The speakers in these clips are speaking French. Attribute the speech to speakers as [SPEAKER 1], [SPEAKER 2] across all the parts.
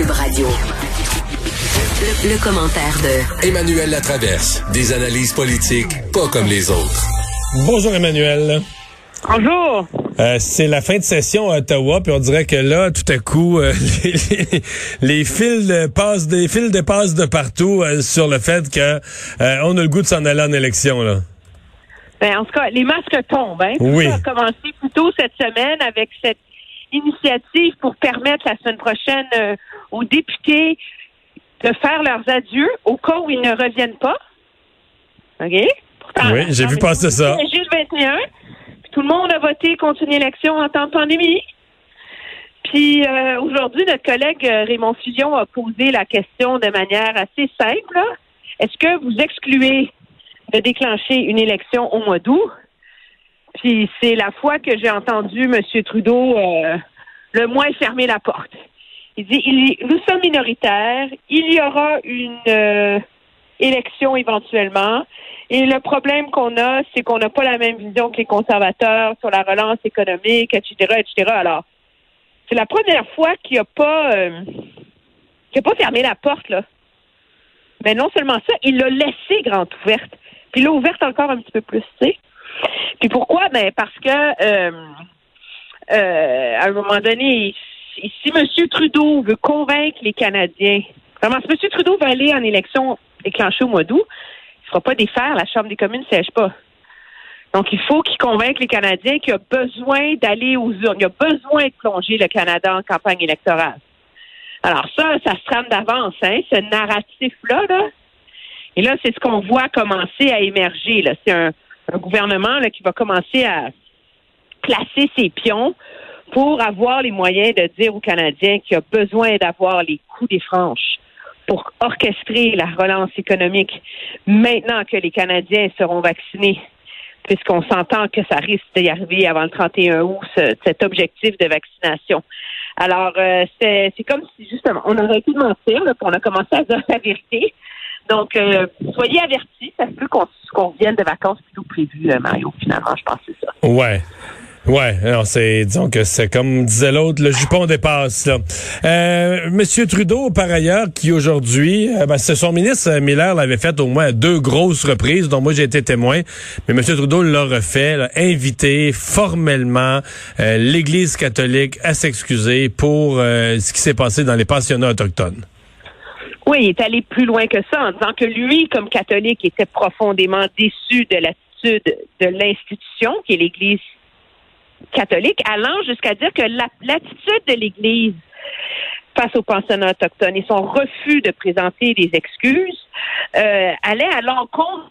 [SPEAKER 1] Cube Radio. Le, le commentaire de
[SPEAKER 2] Emmanuel Latraverse. Des analyses politiques pas comme les autres.
[SPEAKER 3] Bonjour Emmanuel.
[SPEAKER 4] Bonjour.
[SPEAKER 3] Euh, c'est la fin de session à Ottawa, puis on dirait que là, tout à coup, euh, les, les- les fils de passe, des fils de passe de partout euh, sur le fait que euh, on a le goût de s'en aller en élection là.
[SPEAKER 4] Ben, en tout cas, les masques tombent. Hein?
[SPEAKER 3] Oui.
[SPEAKER 4] Ça a commencé plus tôt cette semaine avec cette initiative pour permettre la semaine prochaine euh, aux députés de faire leurs adieux au cas où ils ne reviennent pas. OK? Pourtant,
[SPEAKER 3] Oui, j'ai vu passer ça.
[SPEAKER 4] Juste 21. Puis tout le monde a voté contre une élection en temps de pandémie. Puis euh, aujourd'hui, notre collègue euh, Raymond Fusion a posé la question de manière assez simple. Est-ce que vous excluez de déclencher une élection au mois d'août? C'est la fois que j'ai entendu M. Trudeau euh, le moins fermer la porte. Il dit nous sommes minoritaires, il y aura une euh, élection éventuellement. Et le problème qu'on a, c'est qu'on n'a pas la même vision que les conservateurs sur la relance économique, etc., etc. Alors, c'est la première fois qu'il n'a pas, euh, pas fermé la porte, là. Mais non seulement ça, il l'a laissé grande ouverte. Puis l'a ouverte encore un petit peu plus, tu sais. Puis pourquoi? Ben parce que euh, euh, à un moment donné, si, M. Trudeau veut convaincre les Canadiens, vraiment, si M. Trudeau veut aller en élection déclenchée au mois d'août, il ne fera pas défaire, la Chambre des communes ne siège pas. Donc, il faut qu'il convainque les Canadiens qu'il a besoin d'aller aux urnes. Il a besoin de plonger le Canada en campagne électorale. Alors ça, ça se trame d'avance, hein, ce narratif-là, là. Et là, c'est ce qu'on voit commencer à émerger. Là. C'est un, un gouvernement là, qui va commencer à placer ses pions pour avoir les moyens de dire aux Canadiens qu'il a besoin d'avoir les coups des franches pour orchestrer la relance économique maintenant que les Canadiens seront vaccinés, puisqu'on s'entend que ça risque d'y arriver avant le 31 août, ce- cet objectif de vaccination. Alors, euh, c'est comme si, justement, on aurait de mentir, là, a commencé à dire la vérité. Donc, euh, soyez avertis, ça se peut qu'on qu'on revienne de vacances plus tôt prévu, euh, Mario, finalement, je pense c'est ça.
[SPEAKER 3] Ouais. Ouais, alors c'est disons que c'est comme disait l'autre, le jupon dépasse là. Euh, Monsieur Trudeau, par ailleurs, qui aujourd'hui, euh, ben, son ministre euh, Miller l'avait fait au moins deux grosses reprises, dont moi j'ai été témoin, mais Monsieur Trudeau l'a refait, là, invité formellement euh, l'Église catholique à s'excuser pour ce qui s'est passé dans les pensionnats autochtones.
[SPEAKER 4] Oui, il est allé plus loin que ça en disant que lui, comme catholique, était profondément déçu de l'attitude de l'institution, qui est l'Église catholique, allant jusqu'à dire que la- l'attitude de l'Église face aux pensionnats autochtones et son refus de présenter des excuses euh, allait à l'encontre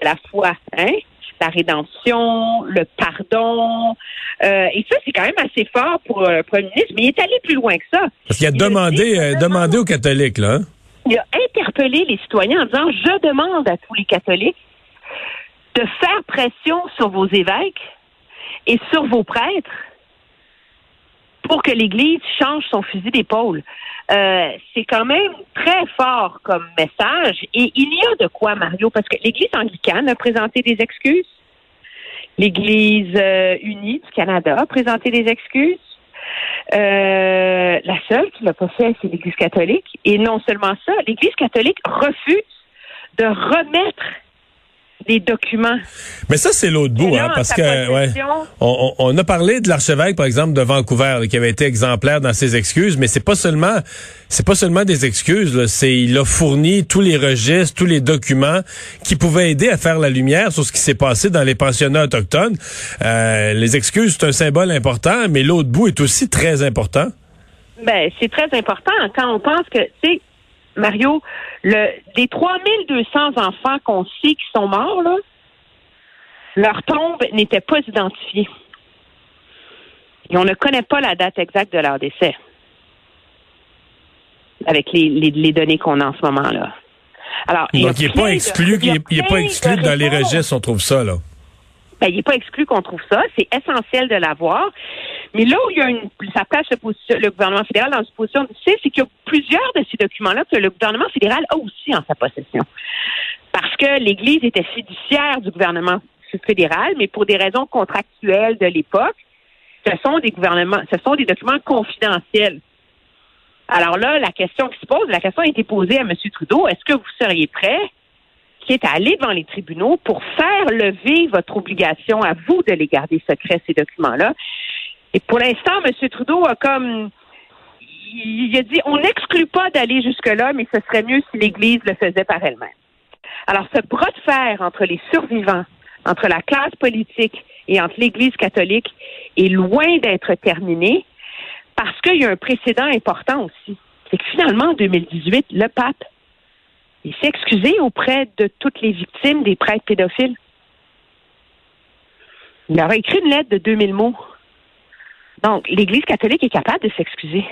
[SPEAKER 4] de la foi, hein? la rédemption, le pardon. Euh, et ça, c'est quand même assez fort pour euh, le premier ministre, mais il est allé plus loin que ça.
[SPEAKER 3] Parce qu'il a
[SPEAKER 4] Il a
[SPEAKER 3] demandé,
[SPEAKER 4] dit
[SPEAKER 3] euh, demandé aux catholiques là.
[SPEAKER 4] Il a interpellé les citoyens en disant Je demande à tous les catholiques de faire pression sur vos évêques et sur vos prêtres pour que l'Église change son fusil d'épaule. Euh, c'est quand même très fort comme message. Et il y a de quoi, Mario, parce que l'Église anglicane a présenté des excuses. L'Église euh, unie du Canada a présenté des excuses. Euh, la seule qui l'a pas fait, c'est l'Église catholique. Et non seulement ça, l'Église catholique refuse de remettre des documents.
[SPEAKER 3] Mais ça, c'est l'autre bout,
[SPEAKER 4] là,
[SPEAKER 3] hein, parce que ouais, on, a parlé de l'archevêque, par exemple, de Vancouver, là, qui avait été exemplaire dans ses excuses, mais c'est pas seulement c'est pas seulement des excuses. là, C'est il a fourni tous les registres, tous les documents qui pouvaient aider à faire la lumière sur ce qui s'est passé dans les pensionnats autochtones. Euh, les excuses, c'est un symbole important, mais l'autre bout est aussi très important.
[SPEAKER 4] Ben, c'est très important quand on pense que, tu sais, Mario, le, des 3200 enfants qu'on sait qui sont morts, là, leur tombe n'était pas identifiée. Et on ne connaît pas la date exacte de leur décès. Avec les, les, les données qu'on a en ce moment-là. Alors, il
[SPEAKER 3] Donc, il est
[SPEAKER 4] plein
[SPEAKER 3] pas
[SPEAKER 4] de-
[SPEAKER 3] exclu,
[SPEAKER 4] il
[SPEAKER 3] il est, pas exclu dans les registres, on trouve ça, là.
[SPEAKER 4] Ben, il n'est pas exclu qu'on trouve ça. C'est essentiel de l'avoir. Mais là où il y a une, ça place le, gouvernement fédéral dans une position difficile, c'est qu'il y a plusieurs de ces documents-là que le gouvernement fédéral a aussi en sa possession. Parce que l'Église était fiduciaire du gouvernement fédéral, mais pour des raisons contractuelles de l'époque, ce sont des gouvernements, ce sont des documents confidentiels. Alors là, la question qui se pose, la question a été posée à M. Trudeau, est-ce que vous seriez prêt, qui est à aller devant les tribunaux pour faire lever votre obligation à vous de les garder secrets, ces documents-là? Et pour l'instant, M. Trudeau a comme il a dit on n'exclut pas d'aller jusque-là, mais ce serait mieux si l'Église le faisait par elle-même. Alors, ce bras de fer entre les survivants, entre la classe politique et entre l'Église catholique est loin d'être terminé parce qu'il y a un précédent important aussi. C'est que finalement, en 2018, le pape, il s'est excusé auprès de toutes les victimes des prêtres pédophiles. Il aurait écrit une lettre de 2000 mots. Donc, l'Église catholique est capable de s'excuser.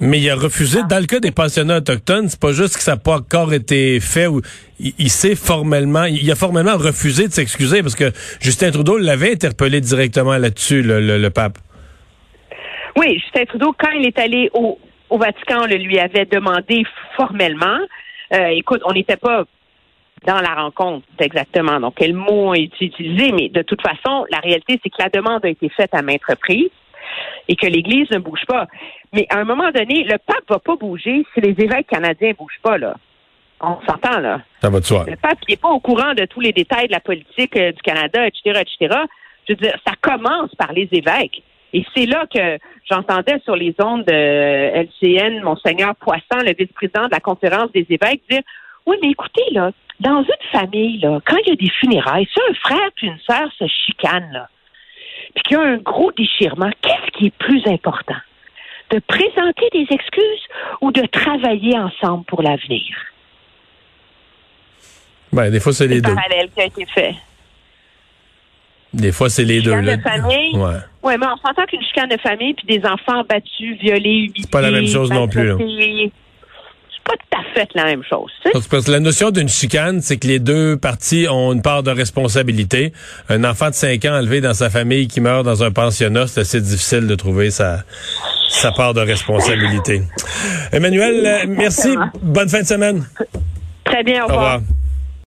[SPEAKER 3] Mais il a refusé, dans le cas des pensionnats autochtones, c'est pas juste que ça n'a pas encore été fait ou il, s'est formellement, il a formellement refusé de s'excuser parce que Justin Trudeau l'avait interpellé directement là-dessus, le, pape.
[SPEAKER 4] Oui, Justin Trudeau, quand il est allé au, Vatican, le lui avait demandé formellement. Euh, écoute, on n'était pas dans la rencontre exactement. Donc, quel mot a été utilisé, mais de toute façon, la réalité, c'est que la demande a été faite à maintes reprises et que l'Église ne bouge pas. Mais à un moment donné, le pape va pas bouger si les évêques canadiens ne bougent pas, là. On s'entend, là.
[SPEAKER 3] Ça va de soi.
[SPEAKER 4] Le pape n'est pas au courant de tous les détails de la politique euh, du Canada, etc., etc. Je veux dire, ça commence par les évêques. Et c'est là que j'entendais sur les ondes de LCN, Monseigneur Poisson, le vice-président de la conférence des évêques, dire Oui, mais écoutez, là, dans une famille, là, quand il y a des funérailles, si un frère et une sœur se chicanent, là, puis qu'il y a un gros déchirement, qu'est-ce qui est plus important? De présenter des excuses ou de travailler ensemble pour l'avenir?
[SPEAKER 3] Ben, des fois, c'est les deux.
[SPEAKER 4] parallèle qui a été fait.
[SPEAKER 3] Des fois, c'est les deux.
[SPEAKER 4] De famille. Ouais. ouais, mais on s'entend qu'une chicane de famille puis des enfants battus, violés, humiliés.
[SPEAKER 3] Pas la même chose non plus. Là
[SPEAKER 4] pas tout à fait la même chose.
[SPEAKER 3] Parce que la notion d'une chicane, c'est que les deux parties ont une part de responsabilité. Un enfant de 5 ans enlevé dans sa famille qui meurt dans un pensionnat, c'est assez difficile de trouver sa, sa part de responsabilité. Emmanuel, merci. Bonne fin de semaine.
[SPEAKER 4] Très bien, au revoir. Au revoir.